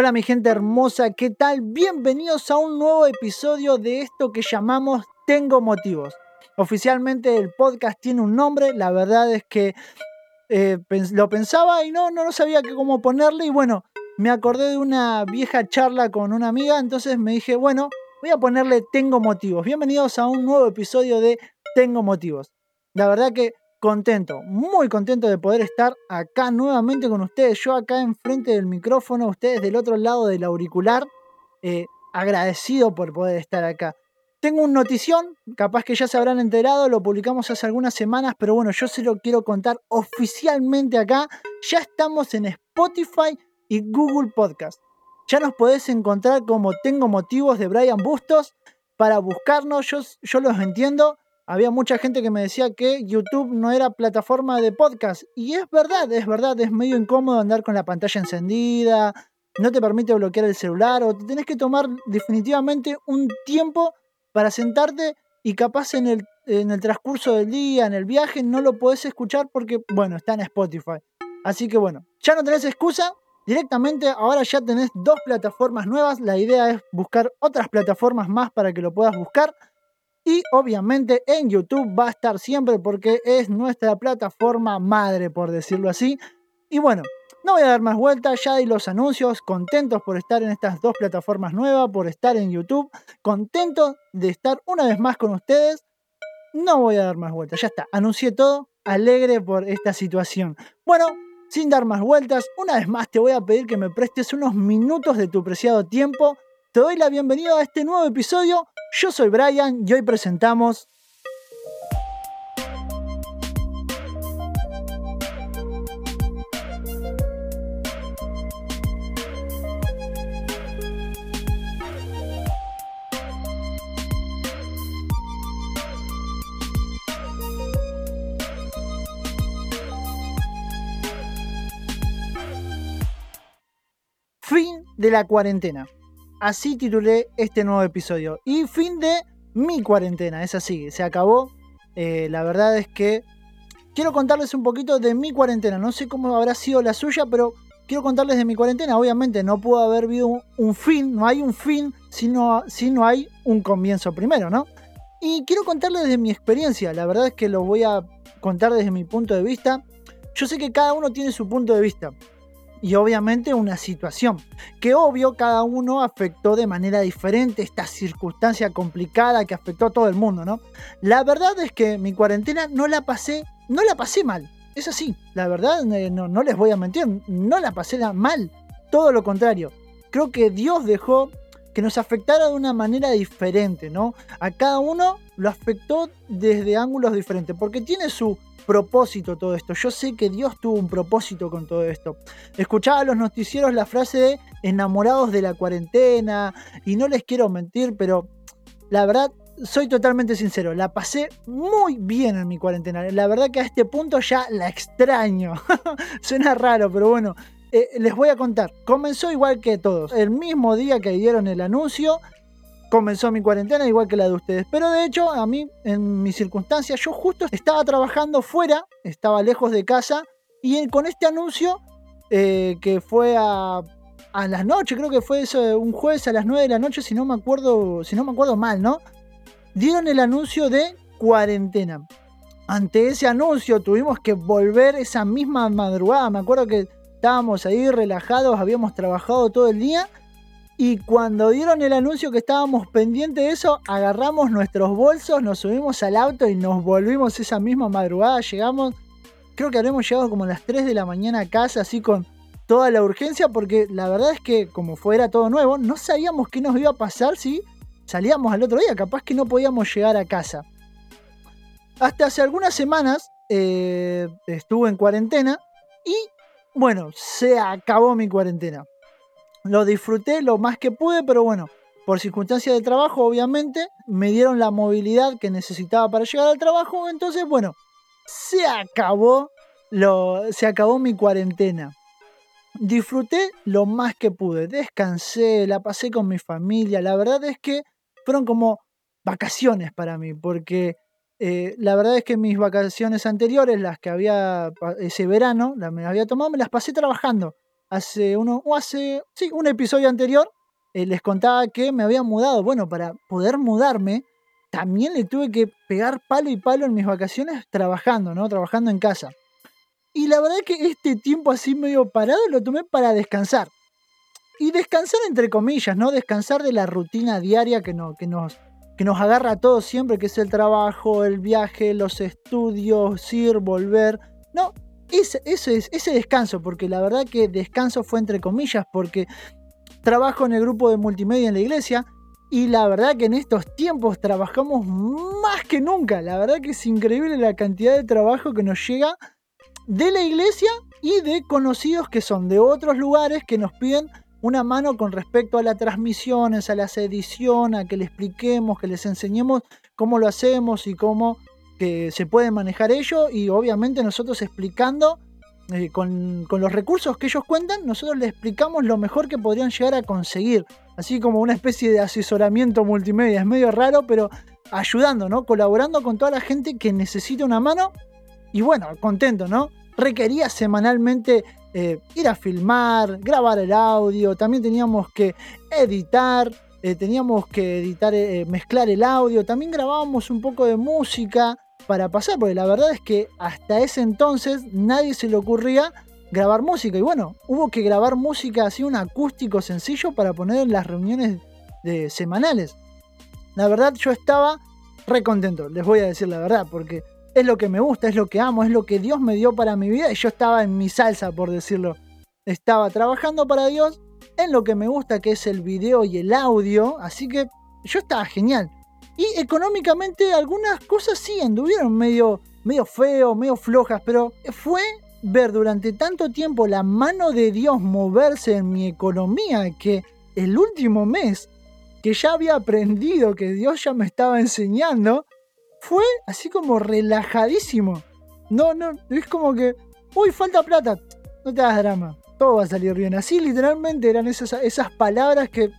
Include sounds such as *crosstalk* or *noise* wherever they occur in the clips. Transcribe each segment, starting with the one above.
Hola mi gente hermosa, ¿qué tal? Bienvenidos a un nuevo episodio de esto que llamamos Tengo Motivos. Oficialmente el podcast tiene un nombre, la verdad es que eh, lo pensaba y no, no, sabía cómo ponerle y bueno, me acordé de una vieja charla con una amiga, entonces me dije, bueno, voy a ponerle Tengo Motivos. Bienvenidos a un nuevo episodio de Tengo Motivos. La verdad que contento, muy contento de poder estar acá nuevamente con ustedes. Yo acá enfrente del micrófono, ustedes del otro lado del auricular. Eh, agradecido por poder estar acá. Tengo un notición, capaz que ya se habrán enterado, lo publicamos hace algunas semanas, pero bueno, yo se lo quiero contar oficialmente acá. Ya estamos en Spotify y Google Podcast. Ya nos podés encontrar como Tengo Motivos de Brian Bustos para buscarnos, yo, yo los entiendo había mucha gente que me decía que YouTube no era plataforma de podcast. Y es verdad, es verdad, es medio incómodo andar con la pantalla encendida, no te permite bloquear el celular o te tenés que tomar definitivamente un tiempo para sentarte y capaz en el, en el transcurso del día, en el viaje, no lo podés escuchar porque, bueno, está en Spotify. Así que bueno, ya no tenés excusa. Directamente ahora ya tenés dos plataformas nuevas. La idea es buscar otras plataformas más para que lo puedas buscar. Y obviamente en YouTube va a estar siempre porque es nuestra plataforma madre, por decirlo así. Y bueno, no voy a dar más vueltas, ya di los anuncios, contentos por estar en estas dos plataformas nuevas, por estar en YouTube, contento de estar una vez más con ustedes. No voy a dar más vueltas, ya está, anuncié todo, alegre por esta situación. Bueno, sin dar más vueltas, una vez más te voy a pedir que me prestes unos minutos de tu preciado tiempo. Te doy la bienvenida a este nuevo episodio yo soy Brian y hoy presentamos Fin de la cuarentena. Así titulé este nuevo episodio. Y fin de mi cuarentena, es así, se acabó. Eh, la verdad es que quiero contarles un poquito de mi cuarentena. No sé cómo habrá sido la suya, pero quiero contarles de mi cuarentena. Obviamente no pudo haber habido un, fin, no hay un fin si no, si no hay un comienzo primero, ¿no? Y quiero contarles de mi experiencia. La verdad es que lo voy a contar desde mi punto de vista. Yo sé que cada uno tiene su punto de vista y obviamente una situación que obvio cada uno afectó de manera diferente esta circunstancia complicada que afectó a todo el mundo, ¿no? La verdad es que mi cuarentena no la pasé, no la pasé mal. Es así, la verdad eh, no, no les voy a mentir, no la pasé mal, todo lo contrario. Creo que Dios dejó que nos afectara de una manera diferente, ¿no? A cada uno lo afectó desde ángulos diferentes, porque tiene su propósito todo esto. Yo sé que Dios tuvo un propósito con todo esto. Escuchaba a los noticieros la frase de enamorados de la cuarentena y no les quiero mentir, pero la verdad soy totalmente sincero, la pasé muy bien en mi cuarentena. La verdad que a este punto ya la extraño. *laughs* Suena raro, pero bueno, eh, les voy a contar. Comenzó igual que todos. El mismo día que dieron el anuncio, comenzó mi cuarentena igual que la de ustedes. Pero de hecho, a mí, en mis circunstancias, yo justo estaba trabajando fuera, estaba lejos de casa, y con este anuncio, eh, que fue a, a las noches, creo que fue un jueves a las 9 de la noche, si no me acuerdo, si no me acuerdo mal, ¿no? Dieron el anuncio de cuarentena. Ante ese anuncio tuvimos que volver esa misma madrugada. Me acuerdo que estábamos ahí relajados, habíamos trabajado todo el día y cuando dieron el anuncio que estábamos pendientes de eso, agarramos nuestros bolsos, nos subimos al auto y nos volvimos esa misma madrugada. Llegamos, creo que habremos llegado como a las 3 de la mañana a casa, así con toda la urgencia, porque la verdad es que como fuera todo nuevo, no sabíamos qué nos iba a pasar si salíamos al otro día. Capaz que no podíamos llegar a casa. Hasta hace algunas semanas eh, estuve en cuarentena y bueno, se acabó mi cuarentena. Lo disfruté lo más que pude, pero bueno, por circunstancias de trabajo, obviamente, me dieron la movilidad que necesitaba para llegar al trabajo. Entonces, bueno, se acabó, lo, se acabó mi cuarentena. Disfruté lo más que pude, descansé, la pasé con mi familia. La verdad es que fueron como vacaciones para mí, porque eh, la verdad es que mis vacaciones anteriores, las que había ese verano, las me había tomado, me las pasé trabajando. hace uno, o hace, sí, un episodio anterior, eh, les contaba que me había mudado. Bueno, para poder mudarme, también le tuve que pegar palo y palo en mis vacaciones trabajando, ¿no? Trabajando en casa. Y la verdad que este tiempo así medio parado lo tomé para descansar. Y descansar entre comillas, ¿no? Descansar de la rutina diaria que, no, que, nos, que nos agarra a todos siempre, que es el trabajo, el viaje, los estudios, ir, volver. No, ese, ese, ese descanso, porque la verdad que descanso fue entre comillas, porque trabajo en el grupo de multimedia en la iglesia y la verdad que en estos tiempos trabajamos más que nunca. La verdad que es increíble la cantidad de trabajo que nos llega de la iglesia y de conocidos que son de otros lugares que nos piden una mano con respecto a las transmisiones, a las ediciones, a que les expliquemos, que les enseñemos cómo lo hacemos y cómo que se puede manejar ello y obviamente nosotros explicando eh, con, los recursos que ellos cuentan, nosotros les explicamos lo mejor que podrían llegar a conseguir. Así como una especie de asesoramiento multimedia. Es medio raro, pero ayudando, ¿no? Colaborando con toda la gente que necesita una mano. Y bueno, contento, ¿no? Requería semanalmente eh, ir a filmar, grabar el audio. También teníamos que editar. Eh, teníamos que editar, mezclar el audio. También grabábamos un poco de música para pasar, porque la verdad es que hasta ese entonces nadie se le ocurría grabar música. Y bueno, hubo que grabar música así, un acústico sencillo para poner en las reuniones semanales. La verdad, yo estaba re contento, les voy a decir la verdad, porque es lo que me gusta, es lo que amo, es lo que Dios me dio para mi vida y yo estaba en mi salsa, por decirlo. Estaba trabajando para Dios en lo que me gusta, que es el video y el audio, así que yo estaba genial. Y económicamente algunas cosas sí anduvieron medio, medio feo, medio flojas, pero fue ver durante tanto tiempo la mano de Dios moverse en mi economía que el último mes que ya había aprendido, que Dios ya me estaba enseñando, fue así como relajadísimo. No, no, es como que, uy, falta plata, no te hagas drama, todo va a salir bien. Así literalmente eran esas, esas palabras que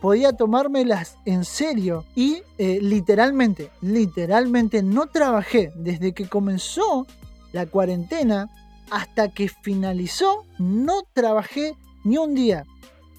podía tomármelas en serio y eh, literalmente, literalmente no trabajé desde que comenzó la cuarentena hasta que finalizó, no trabajé ni un día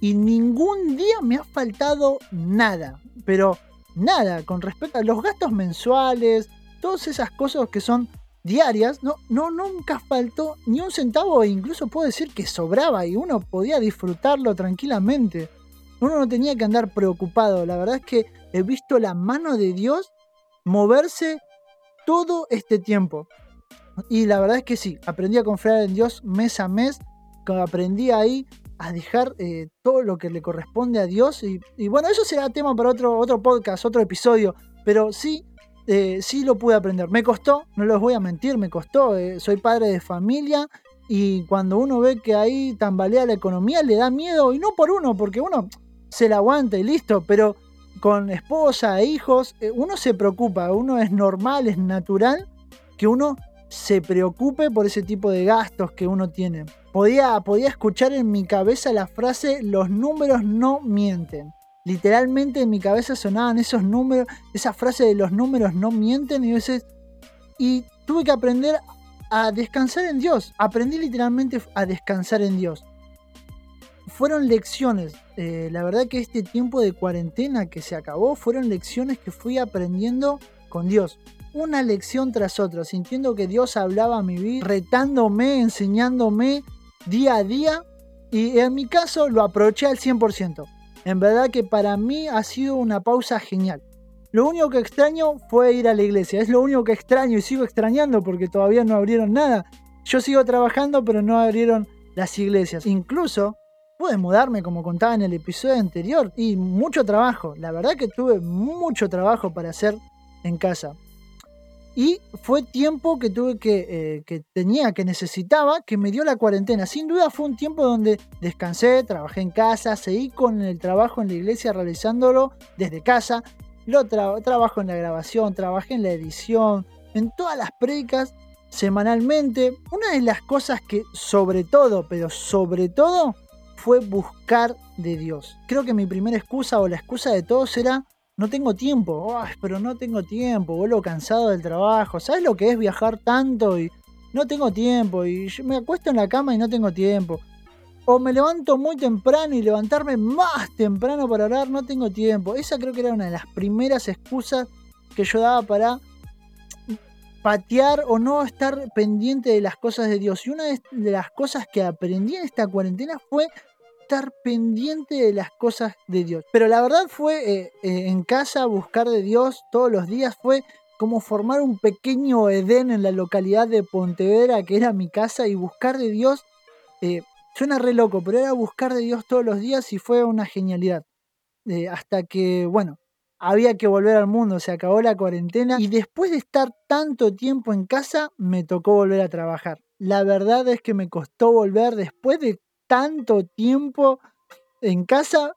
y ningún día me ha faltado nada, pero nada con respecto a los gastos mensuales, todas esas cosas que son diarias, no, no nunca faltó ni un centavo e incluso puedo decir que sobraba y uno podía disfrutarlo tranquilamente. Uno no tenía que andar preocupado. La verdad es que he visto la mano de Dios moverse todo este tiempo. Y la verdad es que sí, aprendí a confiar en Dios mes a mes. Aprendí ahí a dejar eh, todo lo que le corresponde a Dios. Y, bueno, eso será tema para otro, otro podcast, otro episodio. Pero sí, eh, sí lo pude aprender. Me costó, no les voy a mentir, me costó. Eh, soy padre de familia y cuando uno ve que ahí tambalea la economía le da miedo. Y no por uno, porque uno se la aguanta y listo, pero con esposa e hijos, uno se preocupa, uno es normal, es natural que uno se preocupe por ese tipo de gastos que uno tiene. Podía, podía escuchar en mi cabeza la frase los números no mienten. Literalmente en mi cabeza sonaban esos números, esa frase de los números no mienten y veces y tuve que aprender a descansar en Dios. Aprendí literalmente a descansar en Dios fueron lecciones. Eh, la verdad que este tiempo de cuarentena que se acabó fueron lecciones que fui aprendiendo con Dios. Una lección tras otra, sintiendo que Dios hablaba a mi vida, retándome, enseñándome día a día. Y en mi caso lo aproveché al 100%. En verdad que para mí ha sido una pausa genial. Lo único que extraño fue ir a la iglesia. Es lo único que extraño y sigo extrañando porque todavía no abrieron nada. Yo sigo trabajando pero no abrieron las iglesias. Incluso pude mudarme, como contaba en el episodio anterior, y mucho trabajo. La verdad que tuve mucho trabajo para hacer en casa. Y fue tiempo que tuve que, eh, que tenía, que necesitaba, que me dio la cuarentena. Sin duda fue un tiempo donde descansé, trabajé en casa, seguí con el trabajo en la iglesia realizándolo desde casa. Lo trabajo en la grabación, trabajé en la edición, en todas las predicas semanalmente. Una de las cosas que sobre todo, pero sobre todo, fue buscar de Dios. Creo que mi primera excusa o la excusa de todos era no tengo tiempo, pero no tengo tiempo, vuelvo cansado del trabajo, ¿sabes lo que es viajar tanto y no tengo tiempo y me acuesto en la cama y no tengo tiempo? o me levanto muy temprano y levantarme más temprano para orar, no tengo tiempo. Esa creo que era una de las primeras excusas que yo daba para patear o no estar pendiente de las cosas de Dios. Y una de las cosas que aprendí en esta cuarentena fue estar pendiente de las cosas de Dios. Pero la verdad fue eh, eh, en casa buscar de Dios todos los días, fue como formar un pequeño Edén en la localidad de Pontevedra, que era mi casa, y buscar de Dios. Eh, suena re loco, pero era buscar de Dios todos los días y fue una genialidad. hasta que, bueno, había que volver al mundo, se acabó la cuarentena y después de estar tanto tiempo en casa me tocó volver a trabajar. La verdad es que me costó volver después de tanto tiempo en casa.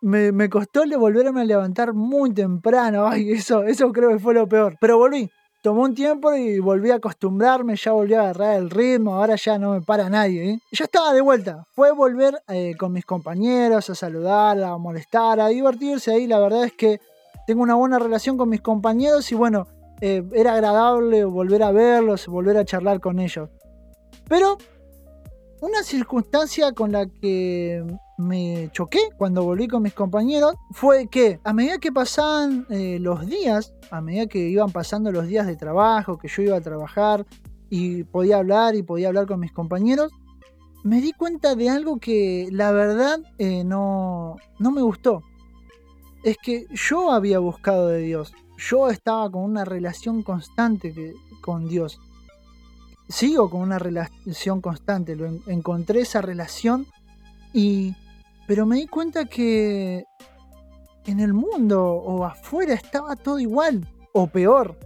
Me, me costó volverme a levantar muy temprano. *laughs* Ay, eso, eso creo que fue lo peor. Pero volví. Tomó un tiempo y volví a acostumbrarme, ya volví a agarrar el ritmo, ahora ya no me para nadie. ¿eh? Ya estaba de vuelta. Fue volver eh, con mis compañeros a saludar, a molestar, a divertirse ahí. La verdad es que tengo una buena relación con mis compañeros y bueno, eh, era agradable volver a verlos, volver a charlar con ellos. Pero una circunstancia con la que me choqué cuando volví con mis compañeros fue que a medida que pasaban eh, los días, a medida que iban pasando los días de trabajo, que yo iba a trabajar y podía hablar y podía hablar con mis compañeros, me di cuenta de algo que la verdad eh, no, no me gustó. Es que yo había buscado de Dios, yo estaba con una relación constante con Dios. Sigo con una relación constante, lo encontré esa relación y pero me di cuenta que en el mundo o afuera estaba todo igual o peor.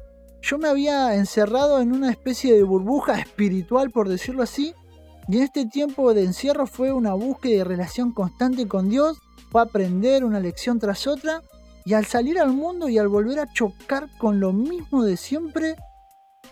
Yo me había encerrado en una especie de burbuja *laughs* espiritual, por decirlo así, y en este tiempo de encierro fue una búsqueda de relación constante con Dios, fue aprender una lección tras otra, y al salir al mundo y al volver a chocar con lo mismo de siempre,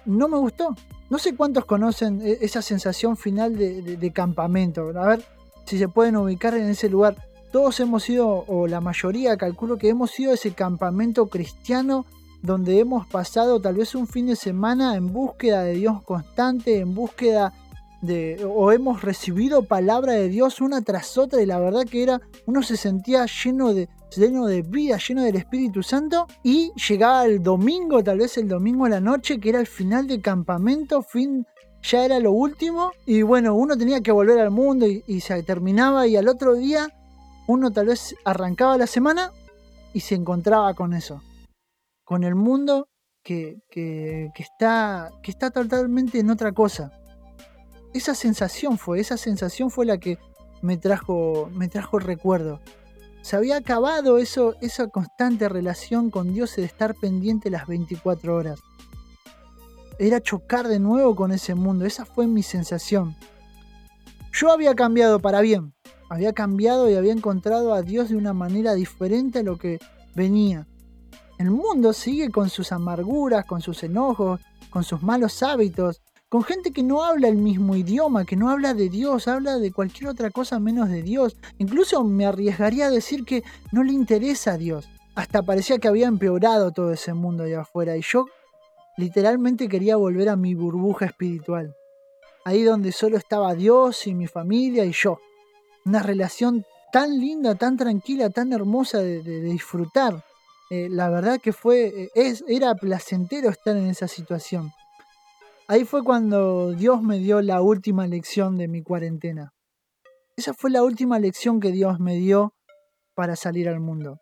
no me gustó. No sé cuántos conocen e-, esa sensación final de, de campamento. A ver, si se pueden ubicar en ese lugar. Todos hemos ido, o la mayoría calculo que hemos ido a ese campamento cristiano donde hemos pasado tal vez un fin de semana en búsqueda de Dios constante, en búsqueda de, o hemos recibido palabra de Dios una tras otra y la verdad que era, uno se sentía lleno de, lleno de vida, lleno del Espíritu Santo y llegaba el domingo, tal vez el domingo a la noche, que era el final de campamento, fin ya era lo último y bueno, uno tenía que volver al mundo y, se terminaba y al otro día uno tal vez arrancaba la semana y se encontraba con eso, con el mundo que, que, está, que está totalmente en otra cosa. Esa sensación fue, esa sensación fue la que me trajo, me trajo el recuerdo. Se había acabado eso, esa constante relación con Dios de estar pendiente las 24 horas era chocar de nuevo con ese mundo. Esa fue mi sensación. Yo había cambiado para bien. Había cambiado y había encontrado a Dios de una manera diferente a lo que venía. El mundo sigue con sus amarguras, con sus enojos, con sus malos hábitos, con gente que no habla el mismo idioma, que no habla de Dios, habla de cualquier otra cosa menos de Dios. Incluso me arriesgaría a decir que no le interesa a Dios. Hasta parecía que había empeorado todo ese mundo allá afuera. Y yo Literalmente quería volver a mi burbuja espiritual. Ahí donde solo estaba Dios y mi familia y yo. Una relación tan linda, tan tranquila, tan hermosa de, disfrutar. Eh, la verdad que fue, eh, es, era placentero estar en esa situación. Ahí fue cuando Dios me dio la última lección de mi cuarentena. Esa fue la última lección que Dios me dio para salir al mundo.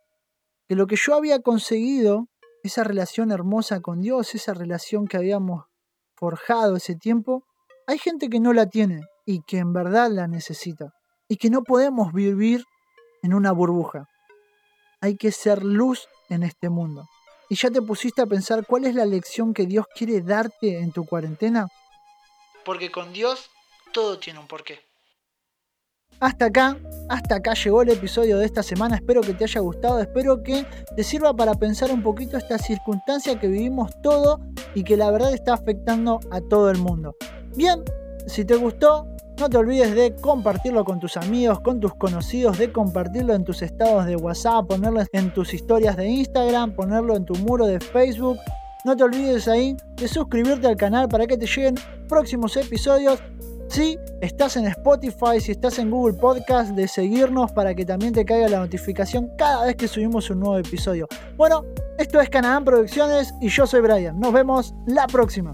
Que lo que yo había conseguido esa relación hermosa con Dios, esa relación que habíamos forjado ese tiempo, hay gente que no la tiene y que en verdad la necesita. Y que no podemos vivir en una burbuja. Hay que ser luz en este mundo. ¿Y ya te pusiste a pensar cuál es la lección que Dios quiere darte en tu cuarentena? Porque con Dios todo tiene un porqué. Hasta acá, hasta acá llegó el episodio de esta semana. Espero que te haya gustado, espero que te sirva para pensar un poquito esta circunstancia que vivimos todo y que la verdad está afectando a todo el mundo. Bien, si te gustó, no te olvides de compartirlo con tus amigos, con tus conocidos, de compartirlo en tus estados de WhatsApp, ponerlo en tus historias de Instagram, ponerlo en tu muro de Facebook. No te olvides ahí de suscribirte al canal para que te lleguen próximos episodios Si estás en Spotify, si estás en Google Podcast, de seguirnos para que también te caiga la notificación cada vez que subimos un nuevo episodio. Bueno, esto es Canadá Producciones y yo soy Brian. Nos vemos la próxima.